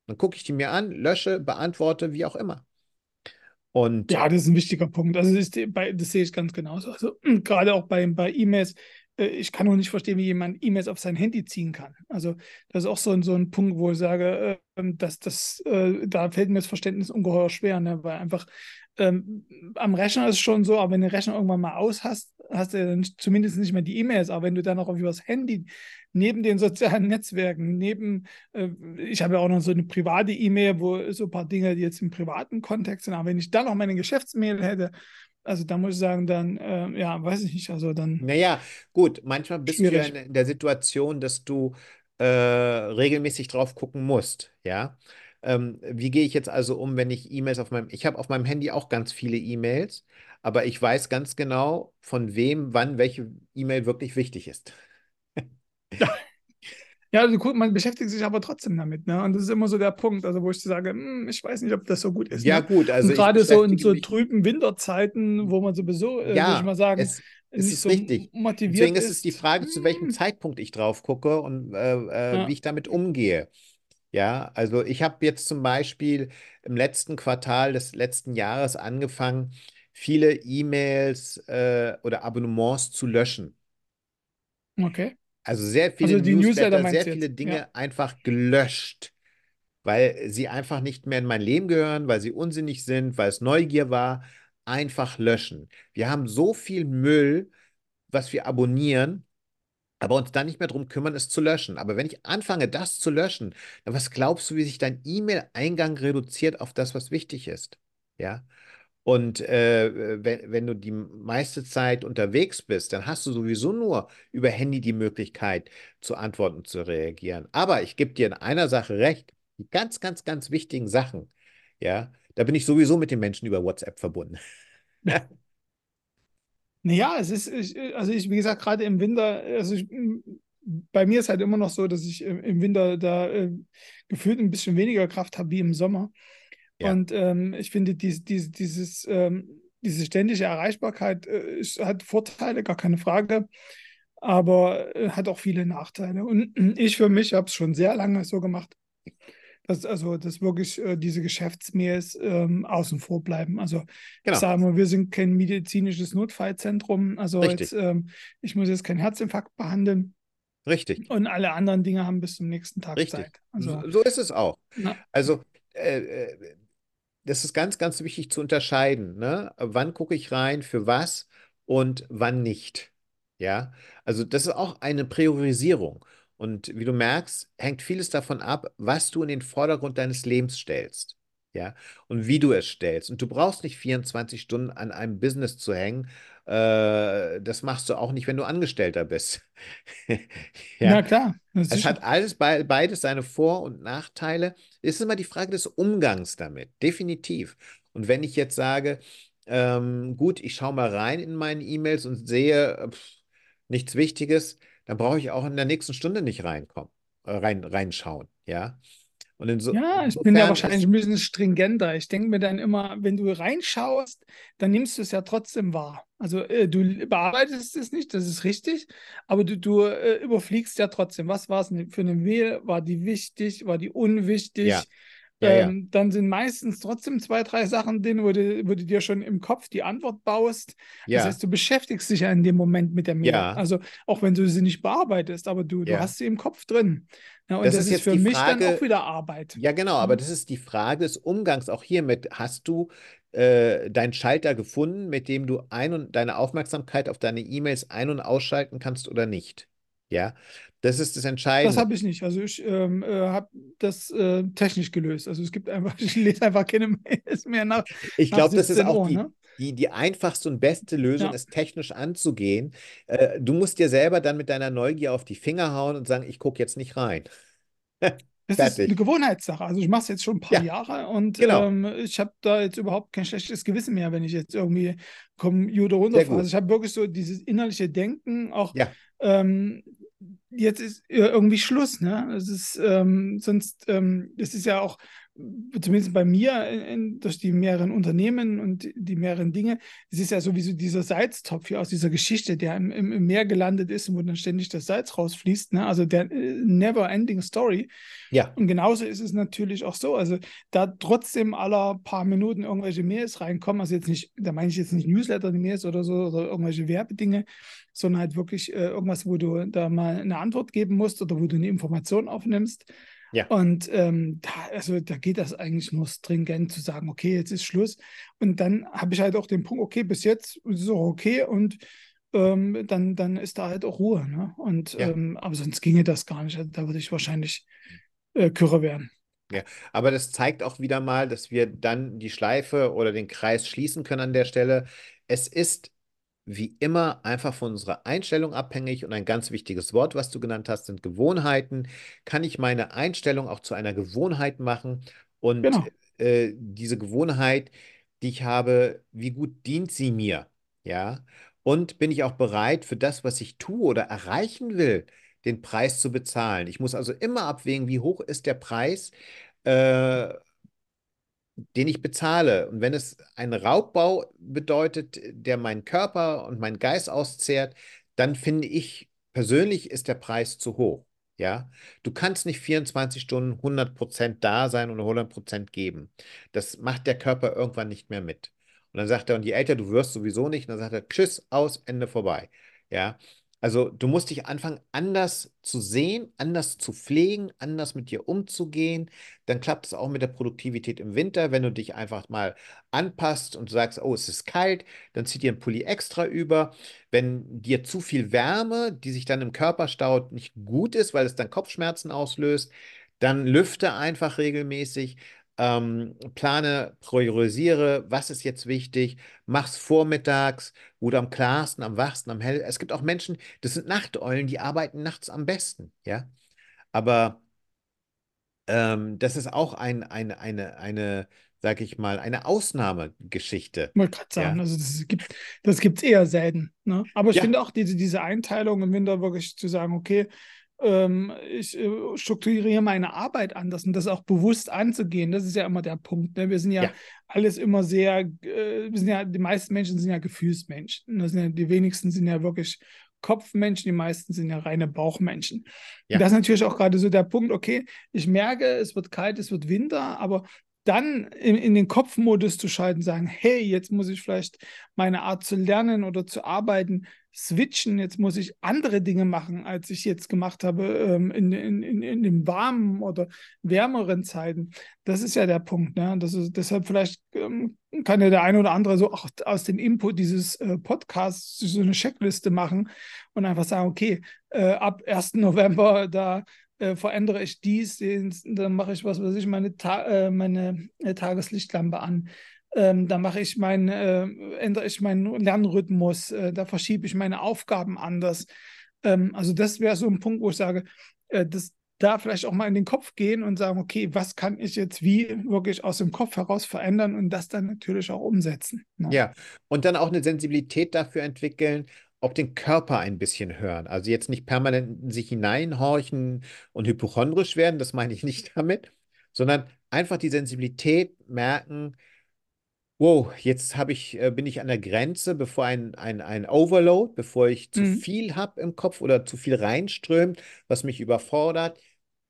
Dann gucke ich die mir an, lösche, beantworte, wie auch immer. Und Ja, das ist ein wichtiger Punkt. Also das, ist, das sehe ich ganz genauso. Also gerade auch bei, bei E-Mails. äh, Ich kann auch nicht verstehen, wie jemand E-Mails auf sein Handy ziehen kann. Also das ist auch so, ein- so ein Punkt, wo ich sage, äh, dass das, äh, da fällt mir das Verständnis ungeheuer schwer, ne? weil einfach ähm, am Rechner ist es schon so, aber wenn du den Rechner irgendwann mal aus hast, hast du ja dann zumindest nicht mehr die E-Mails. Aber wenn du dann auch übers Handy neben den sozialen Netzwerken, neben, äh, ich habe ja auch noch so eine private E-Mail, wo so ein paar Dinge, die jetzt im privaten Kontext sind, aber wenn ich dann noch meine Geschäftsmail hätte, also da muss ich sagen, dann, äh, ja, weiß ich nicht, also dann Naja, gut, manchmal bist du ja schwierig. in, in der Situation, dass du äh, regelmäßig drauf gucken musst, ja. Ähm, wie gehe ich jetzt also um, wenn ich E-Mails auf meinem, ich habe auf meinem Handy auch ganz viele E-Mails, aber ich weiß ganz genau, von wem, wann welche E-Mail wirklich wichtig ist. Ja, also gut, man beschäftigt sich aber trotzdem damit, ne? Und das ist immer so der Punkt, also wo ich sage, hm, ich weiß nicht, ob das so gut ist, Ja, ne? gut, also gerade so in so trüben Winterzeiten, wo man sowieso, äh, würde ich ja, mal sagen, es, es ist so richtig. motiviert Deswegen ist es die. Frage, zu welchem Hm, Zeitpunkt ich drauf gucke und äh, äh, wie ja, ich damit umgehe. Ja, also ich habe jetzt zum Beispiel im letzten Quartal des letzten Jahres angefangen, viele E-Mails äh, oder Abonnements zu löschen. okay. Also sehr viele Also Newsletter Newsletter, sehr viele jetzt? Ja. Dinge einfach gelöscht, weil sie einfach nicht mehr in mein Leben gehören, weil sie unsinnig sind, weil es Neugier war. Einfach löschen. Wir haben so viel Müll, was wir abonnieren. Aber uns dann nicht mehr darum kümmern, es zu löschen. Aber wenn ich anfange, das zu löschen, dann was glaubst du, wie sich dein E-Mail-Eingang reduziert auf das, was wichtig ist? Ja. Und äh, wenn, wenn du die meiste Zeit unterwegs bist, dann hast du sowieso nur über Handy die Möglichkeit zu antworten zu reagieren. Aber ich gebe dir in einer Sache recht, die ganz, ganz, ganz wichtigen Sachen, ja, da bin ich sowieso mit den Menschen über WhatsApp verbunden. Naja, es ist, ich, also ich, wie gesagt, gerade im Winter, also ich, bei mir ist halt immer noch so, dass ich im im Winter da äh, gefühlt ein bisschen weniger Kraft habe wie im Sommer. Ja, Und ähm, ich finde, dies, dies, dieses, ähm, diese ständige Erreichbarkeit äh, hat Vorteile, gar keine Frage, aber äh, hat auch viele Nachteile. Und ich für mich habe es schon sehr lange so gemacht, dass also dass wirklich äh, diese Geschäftsmails ähm, außen vor bleiben. Also ich genau, sage mal, wir sind kein medizinisches Notfallzentrum. Also jetzt, ähm, ich muss jetzt keinen Herzinfarkt behandeln richtig. und alle anderen Dinge haben bis zum nächsten Tag Richtig. Zeit. So, Also, so ist es auch. na, Also, äh, äh, das ist ganz, ganz wichtig zu unterscheiden, ne? Wann gucke ich rein, für was und wann nicht. Ja, also das ist auch eine Priorisierung. Und wie du merkst, hängt vieles davon ab, was du in den Vordergrund deines Lebens stellst. Ja, und wie du es stellst. Und du brauchst nicht 24 Stunden an einem Business zu hängen. Äh, das machst du auch nicht, wenn du Angestellter bist. ja, ja klar. Es hat alles beides seine Vor- und Nachteile. Es ist immer die Frage des Umgangs damit, definitiv. Und wenn ich jetzt sage, ähm, gut, ich schaue mal rein in meine E-Mails und sehe pff, nichts Wichtiges, dann brauche ich auch in der nächsten Stunde nicht reinkommen, äh, rein, reinschauen. Ja. Und so, ja, ich bin ja wahrscheinlich ein bisschen stringenter. Ich denke mir dann immer, wenn du reinschaust, dann nimmst du es ja trotzdem wahr. Also äh, du bearbeitest es nicht, das ist richtig, aber du, du äh, überfliegst ja trotzdem. Was war es für eine Mail? War die wichtig? War die unwichtig? Ja. Ja, ähm, ja. Dann sind meistens trotzdem zwei, drei Sachen drin, wo du, wo du dir schon im Kopf die Antwort baust. Ja. Das heißt, du beschäftigst dich ja in dem Moment mit der Mail. Ja. Also auch wenn du sie nicht bearbeitest, aber du, du hast sie im Kopf drin. Ja, und das, das ist, ist für mich Frage, dann auch wieder Arbeit. Ja, genau, aber mhm. das ist die Frage des Umgangs auch hiermit. Hast du äh, deinen Schalter gefunden, mit dem du ein und deine Aufmerksamkeit auf deine E-Mails ein- und ausschalten kannst oder nicht? Ja, das ist das Entscheidende. Das habe ich nicht. Also ich ähm, äh, habe das äh, technisch gelöst. Also es gibt einfach, ich lese einfach keine Mails mehr nach. Ich glaube, das ist auch Uhr, die, ne? die, die einfachste und beste Lösung, ja. ist technisch anzugehen. Äh, du musst dir selber dann mit deiner Neugier auf die Finger hauen und sagen, ich gucke jetzt nicht rein. Das Fertig. ist eine Gewohnheitssache. Also ich mache es jetzt schon ein paar ja, Jahre und genau. ähm, ich habe da jetzt überhaupt kein schlechtes Gewissen mehr, wenn ich jetzt irgendwie Computer runterfahre. Also ich habe wirklich so dieses innerliche Denken, auch ja. ähm, jetzt ist irgendwie Schluss, ne? Es ist ähm, sonst, ähm, das ist ja auch zumindest bei mir in, in, durch die mehreren Unternehmen und die mehreren Dinge, es ist ja sowieso dieser Salztopf hier aus dieser Geschichte, der im, im, im Meer gelandet ist und wo dann ständig das Salz rausfließt, ne? also der äh, never-ending Story. Ja. Und genauso ist es natürlich auch so, also da trotzdem aller paar Minuten irgendwelche Mails reinkommen, also jetzt nicht, da meine ich jetzt nicht Newsletter, die Mails oder so, oder irgendwelche Werbedinge, sondern halt wirklich äh, irgendwas, wo du da mal eine Antwort geben musst oder wo du eine Information aufnimmst. Ja. Und ähm, da, also da geht das eigentlich nur stringent zu sagen, okay, jetzt ist Schluss. Und dann habe ich halt auch den Punkt, okay, bis jetzt ist es auch okay und ähm, dann, dann ist da halt auch Ruhe. Ne? Und ja. ähm, aber sonst ginge das gar nicht. Also da würde ich wahrscheinlich äh, Kürre werden. Ja, aber das zeigt auch wieder mal, dass wir dann die Schleife oder den Kreis schließen können an der Stelle. Es ist wie immer einfach von unserer Einstellung abhängig und ein ganz wichtiges Wort, was du genannt hast, sind Gewohnheiten. Kann ich meine Einstellung auch zu einer Gewohnheit machen und genau. äh, diese Gewohnheit, die ich habe, wie gut dient sie mir? Ja, und bin ich auch bereit für das, was ich tue oder erreichen will, den Preis zu bezahlen? Ich muss also immer abwägen, wie hoch ist der Preis, äh, den ich bezahle. Und wenn es einen Raubbau bedeutet, der meinen Körper und meinen Geist auszehrt, dann finde ich persönlich ist der Preis zu hoch. Ja, du kannst nicht 24 Stunden 100% da sein und 100% geben. Das macht der Körper irgendwann nicht mehr mit. Und dann sagt er, und je älter du wirst, sowieso nicht. Und dann sagt er, tschüss, aus, Ende vorbei. Ja, also du musst dich anfangen, anders zu sehen, anders zu pflegen, anders mit dir umzugehen. Dann klappt es auch mit der Produktivität im Winter, wenn du dich einfach mal anpasst und sagst, oh, es ist kalt, dann zieh dir ein Pulli extra über. Wenn dir zu viel Wärme, die sich dann im Körper staut, nicht gut ist, weil es dann Kopfschmerzen auslöst, dann lüfte einfach regelmäßig ähm, plane, priorisiere, was ist jetzt wichtig, mach's vormittags, wo du am klarsten, am wachsten, am hell. Es gibt auch Menschen, das sind Nachteulen, die arbeiten nachts am besten, ja. Aber ähm, das ist auch ein, eine, eine, eine, sag ich mal, eine Ausnahmegeschichte. Ich wollte gerade sagen, ja? also das gibt das gibt's eher selten. Ne? Aber ich ja. finde auch diese, diese Einteilung im Winter wirklich zu sagen, okay, ähm, ich äh, strukturiere meine Arbeit anders und das auch bewusst anzugehen. Das ist ja immer der Punkt. Ne? Wir sind ja, ja, alles immer sehr, äh, wir sind ja, die meisten Menschen sind ja Gefühlsmenschen. Das sind ja, die wenigsten sind ja wirklich Kopfmenschen, die meisten sind ja reine Bauchmenschen. Ja. Das ist natürlich auch gerade so der Punkt, okay, ich merke, es wird kalt, es wird Winter, aber dann in, in den Kopfmodus zu schalten, sagen, hey, jetzt muss ich vielleicht meine Art zu lernen oder zu arbeiten switchen, jetzt muss ich andere Dinge machen, als ich jetzt gemacht habe ähm, in, in, in, in den warmen oder wärmeren Zeiten. Das ist ja der Punkt. Ne? Das ist, deshalb vielleicht ähm, kann ja der eine oder andere so auch aus dem Input dieses äh, Podcasts so eine Checkliste machen und einfach sagen, okay, äh, ab 1. November, da äh, verändere ich dies, dann mache ich was weiß ich, meine, Ta äh, meine äh, Tageslichtlampe an. Ähm, da mache ich mein, äh, ändere ich meinen Lernrhythmus, äh, da verschiebe ich meine Aufgaben anders. Ähm, also das wäre so ein Punkt, wo ich sage, das, da vielleicht auch mal in den Kopf gehen und sagen, okay, was kann ich jetzt wie wirklich aus dem Kopf heraus verändern und das dann natürlich auch umsetzen. Ne? Ja, und dann auch eine Sensibilität dafür entwickeln, auch den Körper ein bisschen hören. Also jetzt nicht permanent in sich hineinhorchen und hypochondrisch werden, das meine ich nicht damit, sondern einfach die Sensibilität merken, wow, jetzt habe ich, äh, bin ich an der Grenze, bevor ein, ein, ein Overload, bevor ich zu mhm. viel habe im Kopf oder zu viel reinströmt, was mich überfordert,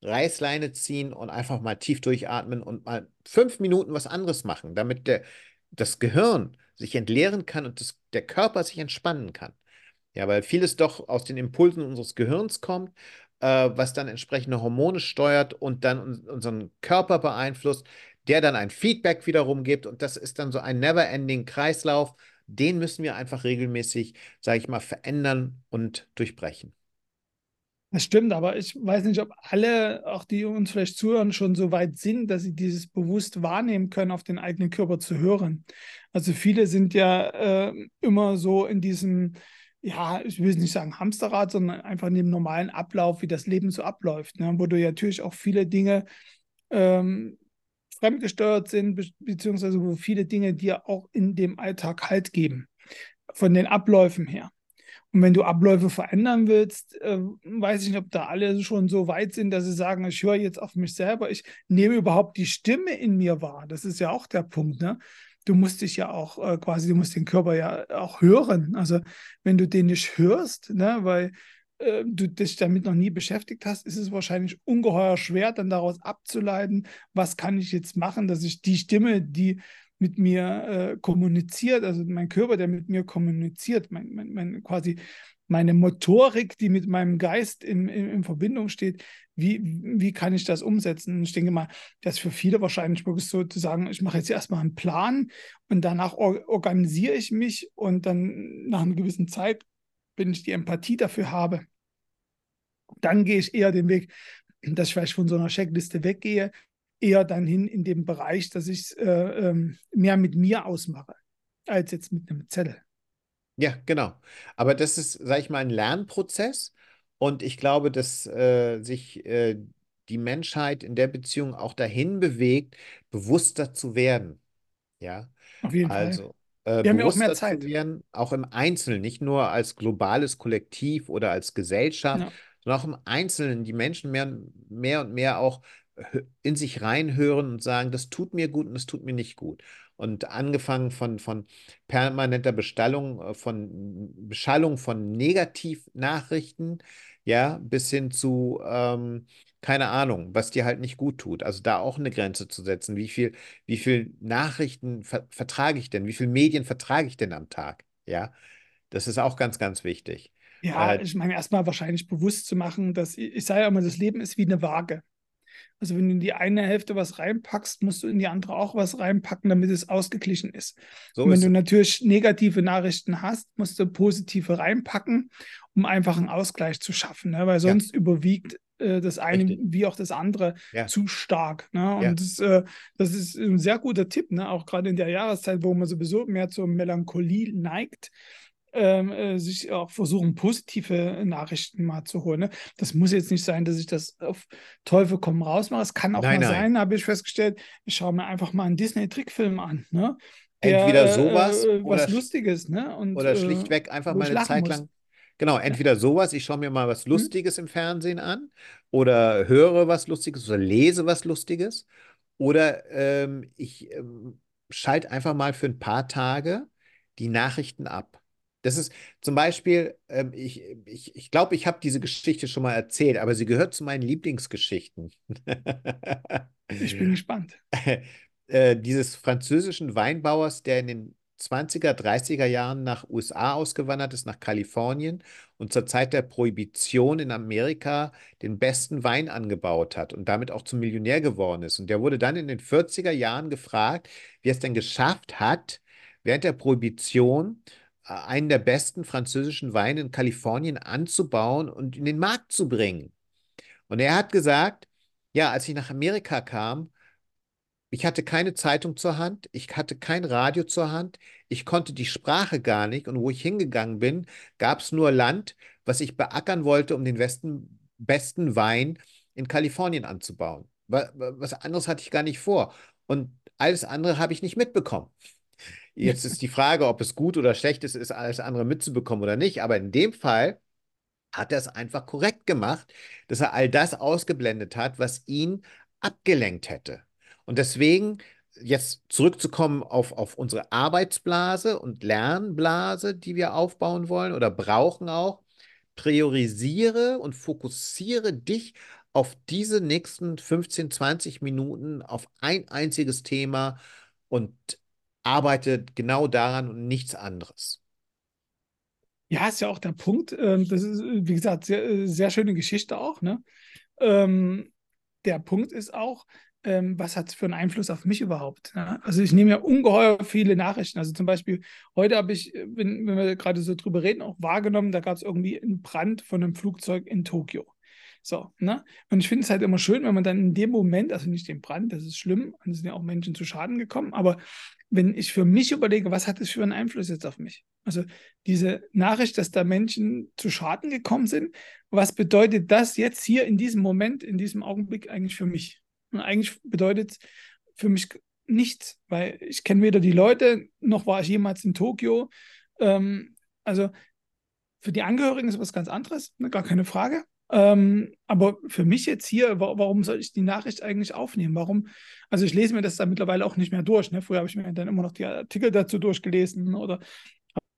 Reißleine ziehen und einfach mal tief durchatmen und mal fünf Minuten was anderes machen, damit der, das Gehirn sich entleeren kann und das, der Körper sich entspannen kann. Ja, weil vieles doch aus den Impulsen unseres Gehirns kommt, äh, was dann entsprechende Hormone steuert und dann unseren Körper beeinflusst, der dann ein Feedback wiederum gibt und das ist dann so ein never-ending Kreislauf. Den müssen wir einfach regelmäßig, sage ich mal, verändern und durchbrechen. Das stimmt, aber ich weiß nicht, ob alle, auch die uns vielleicht zuhören, schon so weit sind, dass sie dieses bewusst wahrnehmen können, auf den eigenen Körper zu hören. Also viele sind ja äh, immer so in diesem, ja, ich will nicht sagen Hamsterrad, sondern einfach in dem normalen Ablauf, wie das Leben so abläuft, ne? wo du ja natürlich auch viele Dinge ähm, fremdgesteuert sind, be beziehungsweise wo viele Dinge dir auch in dem Alltag Halt geben, von den Abläufen her. Und wenn du Abläufe verändern willst, äh, weiß ich nicht, ob da alle schon so weit sind, dass sie sagen, ich höre jetzt auf mich selber, ich nehme überhaupt die Stimme in mir wahr. Das ist ja auch der Punkt, ne? Du musst dich ja auch äh, quasi, du musst den Körper ja auch hören. Also wenn du den nicht hörst, ne, weil äh, du dich damit noch nie beschäftigt hast, ist es wahrscheinlich ungeheuer schwer, dann daraus abzuleiten, was kann ich jetzt machen, dass ich die Stimme, die mit mir äh, kommuniziert, also mein Körper, der mit mir kommuniziert, mein, mein, mein, quasi meine Motorik, die mit meinem Geist in, in, in, Verbindung steht, wie, wie kann ich das umsetzen? Ich denke mal, das ist für viele wahrscheinlich wirklich so zu sagen, ich mache jetzt erstmal einen Plan und danach or organisiere ich mich und dann nach einer gewissen Zeit wenn ich die Empathie dafür habe, dann gehe ich eher den Weg, dass ich vielleicht von so einer Checkliste weggehe, eher dann hin in den Bereich, dass ich es äh, ähm, mehr mit mir ausmache, als jetzt mit einem Zettel. Ja, genau. Aber das ist, sage ich mal, ein Lernprozess. Und ich glaube, dass äh, sich äh, die Menschheit in der Beziehung auch dahin bewegt, bewusster zu werden. Ja. Auf jeden also, Fall äh, Wir haben ja auch mehr Zeit. zu werden, auch im Einzelnen, nicht nur als globales Kollektiv oder als Gesellschaft, ja. sondern auch im Einzelnen, die Menschen mehr, mehr und mehr auch in sich reinhören und sagen, das tut mir gut und das tut mir nicht gut. Und angefangen von, von permanenter Bestallung, äh, von Beschallung von Negativnachrichten, ja, bis hin zu ähm, keine Ahnung, was dir halt nicht gut tut. Also da auch eine Grenze zu setzen. Wie viel, wie viel Nachrichten ver vertrage ich denn? Wie viele Medien vertrage ich denn am Tag? Ja, das ist auch ganz, ganz wichtig. Ja, äh, ich meine, erstmal wahrscheinlich bewusst zu machen, dass ich sage ja immer, das Leben ist wie eine Waage. Also wenn du in die eine Hälfte was reinpackst, musst du in die andere auch was reinpacken, damit es ausgeglichen ist. So Und wenn ist du natürlich negative Nachrichten hast, musst du positive reinpacken, um einfach einen Ausgleich zu schaffen. Ne? Weil sonst ja. überwiegt äh, das eine Richtig. wie auch das andere ja. zu stark. Ne? Und ja. das, äh, das, ist ein sehr guter Tipp, ne? auch gerade in der Jahreszeit, wo man sowieso mehr zur Melancholie neigt. Ähm, äh, sich auch versuchen, positive Nachrichten mal zu holen. Ne? Das muss jetzt nicht sein, dass ich das auf Teufel komm raus mache. Es kann auch nein, mal nein. sein, habe ich festgestellt, ich schaue mir einfach mal einen Disney-Trickfilm an. Ne? Der, Entweder sowas äh, was Lustiges. Ne? Und, oder äh, schlichtweg einfach mal eine Zeit lang Genau, entweder sowas, ich schaue mir mal was mhm. Lustiges mhm. im Fernsehen an oder höre was Lustiges oder lese was Lustiges oder ähm, ich ähm, schalte einfach mal für ein paar Tage die Nachrichten ab. Das ist zum Beispiel, ähm, ich glaube, ich, ich, glaub, ich habe diese Geschichte schon mal erzählt, aber sie gehört zu meinen Lieblingsgeschichten. ich bin gespannt. äh, dieses französischen Weinbauers, der in den 20er, 30er Jahren nach USA ausgewandert ist, nach Kalifornien und zur Zeit der Prohibition in Amerika den besten Wein angebaut hat und damit auch zum Millionär geworden ist. Und der wurde dann in den 40er Jahren gefragt, wie er es denn geschafft hat, während der Prohibition einen der besten französischen Weine in Kalifornien anzubauen und in den Markt zu bringen. Und er hat gesagt, ja, als ich nach Amerika kam, ich hatte keine Zeitung zur Hand, ich hatte kein Radio zur Hand, ich konnte die Sprache gar nicht und wo ich hingegangen bin, gab es nur Land, was ich beackern wollte, um den Westen, besten Wein in Kalifornien anzubauen. Was anderes hatte ich gar nicht vor und alles andere habe ich nicht mitbekommen. Jetzt ist die Frage, ob es gut oder schlecht ist, ist alles andere mitzubekommen oder nicht, aber in dem Fall hat er es einfach korrekt gemacht, dass er all das ausgeblendet hat, was ihn abgelenkt hätte. Und deswegen jetzt zurückzukommen auf, auf unsere Arbeitsblase und Lernblase, die wir aufbauen wollen oder brauchen auch, priorisiere und fokussiere dich auf diese nächsten 15, 20 Minuten auf ein einziges Thema und arbeite genau daran und nichts anderes. Ja, ist ja auch der Punkt. Ähm, das ist, wie gesagt, sehr, sehr schöne Geschichte auch. Ne? Ähm, der Punkt ist auch, ähm, was hat es für einen Einfluss auf mich überhaupt? Ja? Also ich nehme ja ungeheuer viele Nachrichten. Also zum Beispiel, heute habe ich, äh, wenn, wenn wir gerade so drüber reden, auch wahrgenommen, da gab es irgendwie einen Brand von einem Flugzeug in Tokio. So, ne? Und ich finde es halt immer schön, wenn man dann in dem Moment, also nicht den Brand, das ist schlimm, es sind ja auch Menschen zu Schaden gekommen, aber wenn ich für mich überlege, was hat das für einen Einfluss jetzt auf mich? Also diese Nachricht, dass da Menschen zu Schaden gekommen sind, was bedeutet das jetzt hier in diesem Moment, in diesem Augenblick eigentlich für mich? Und eigentlich bedeutet für mich nichts, weil ich kenne weder die Leute, noch war ich jemals in Tokio. Ähm, also für die Angehörigen ist was ganz anderes, ne, gar keine Frage. Ähm, aber für mich jetzt hier, warum soll ich die Nachricht eigentlich aufnehmen? Warum? Also ich lese mir das dann mittlerweile auch nicht mehr durch. Ne? Früher habe ich mir dann immer noch die Artikel dazu durchgelesen oder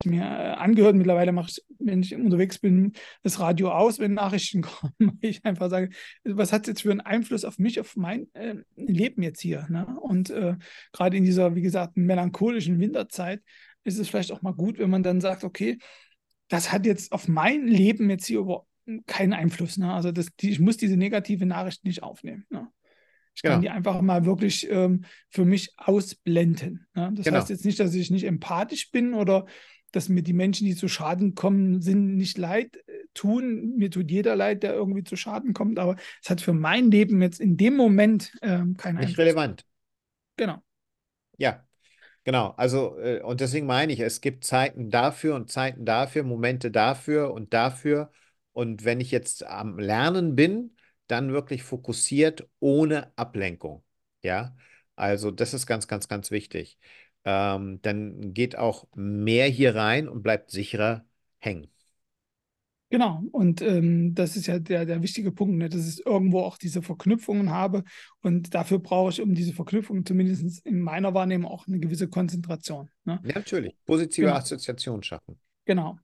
mir äh, angehört. Mittlerweile mache ich, wenn ich unterwegs bin, das Radio aus, wenn Nachrichten kommen. Ich einfach sage, was hat es jetzt für einen Einfluss auf mich, auf mein äh, Leben jetzt hier? Ne? Und äh, gerade in dieser, wie gesagt, melancholischen Winterzeit ist es vielleicht auch mal gut, wenn man dann sagt, okay, das hat jetzt auf mein Leben jetzt hier über keinen Einfluss. Ne? Also das, die, ich muss diese negative Nachricht nicht aufnehmen. Ne? Ich kann ja. die einfach mal wirklich ähm, für mich ausblenden. Ne? Das genau. heißt jetzt nicht, dass ich nicht empathisch bin oder dass mir die Menschen, die zu Schaden kommen, sind, nicht leid äh, tun. Mir tut jeder leid, der irgendwie zu Schaden kommt, aber es hat für mein Leben jetzt in dem Moment ähm, keinen Nicht Einfluss. relevant. Genau. Ja, genau. Also, äh, und deswegen meine ich, es gibt Zeiten dafür und Zeiten dafür, Momente dafür und dafür. Und wenn ich jetzt am Lernen bin, dann wirklich fokussiert, ohne Ablenkung. Ja, also das ist ganz, ganz, ganz wichtig ähm, dann geht auch mehr hier rein und bleibt sicherer hängen. Genau, und ähm, das ist ja der, der wichtige Punkt, ne? dass ich irgendwo auch diese Verknüpfungen habe. Und dafür brauche ich, um diese Verknüpfungen zumindest in meiner Wahrnehmung, auch eine gewisse Konzentration. Ne? Ja, natürlich. Positive genau. Assoziation schaffen. Genau.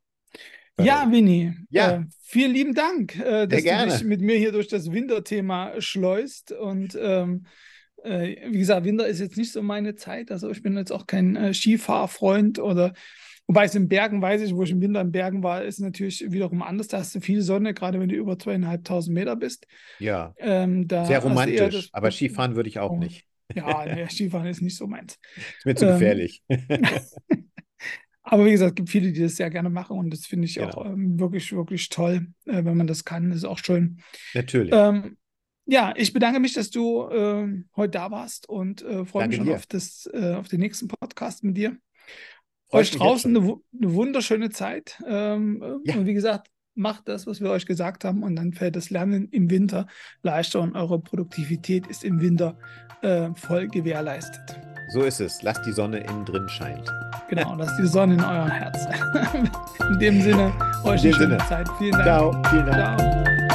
Ja, Winnie, ja. Äh, vielen lieben Dank, äh, dass du dich mit mir hier durch das Winterthema schleust. Und ähm, äh, wie gesagt, Winter ist jetzt nicht so meine Zeit. Also ich bin jetzt auch kein äh, Skifahrfreund oder wobei es in Bergen weiß ich, wo ich im Winter in Bergen war, ist natürlich wiederum anders. Da hast du viel Sonne, gerade wenn du über zweieinhalbtausend Meter bist. Ja. Ähm, Sehr romantisch, das, aber Skifahren würde ich auch oh, nicht. Ja, nee, Skifahren ist nicht so meins. Ist mir zu ähm, gefährlich. aber wie gesagt, es gibt viele, die das sehr gerne machen und das finde ich genau. auch ähm, wirklich, wirklich toll, äh, wenn man das kann. Das ist auch schön. Natürlich. Ähm, ja, ich bedanke mich, dass du äh, heute da warst und äh, freue mich schon auf, das, äh, auf den nächsten Podcast mit dir. Freut euch draußen eine, eine, wunderschöne Zeit. Ähm, ja. Und wie gesagt, macht das, was wir euch gesagt haben, und dann fällt das Lernen im Winter leichter und eure Produktivität ist im Winter äh, voll gewährleistet. So ist es. Lasst die Sonne innen drin scheinen. Genau, lasst die Sonne in eurem Herz. in dem Sinne, euch in eine schöne Sinne. Zeit. Vielen Dank. Ciao. Vielen Dank. Ciao.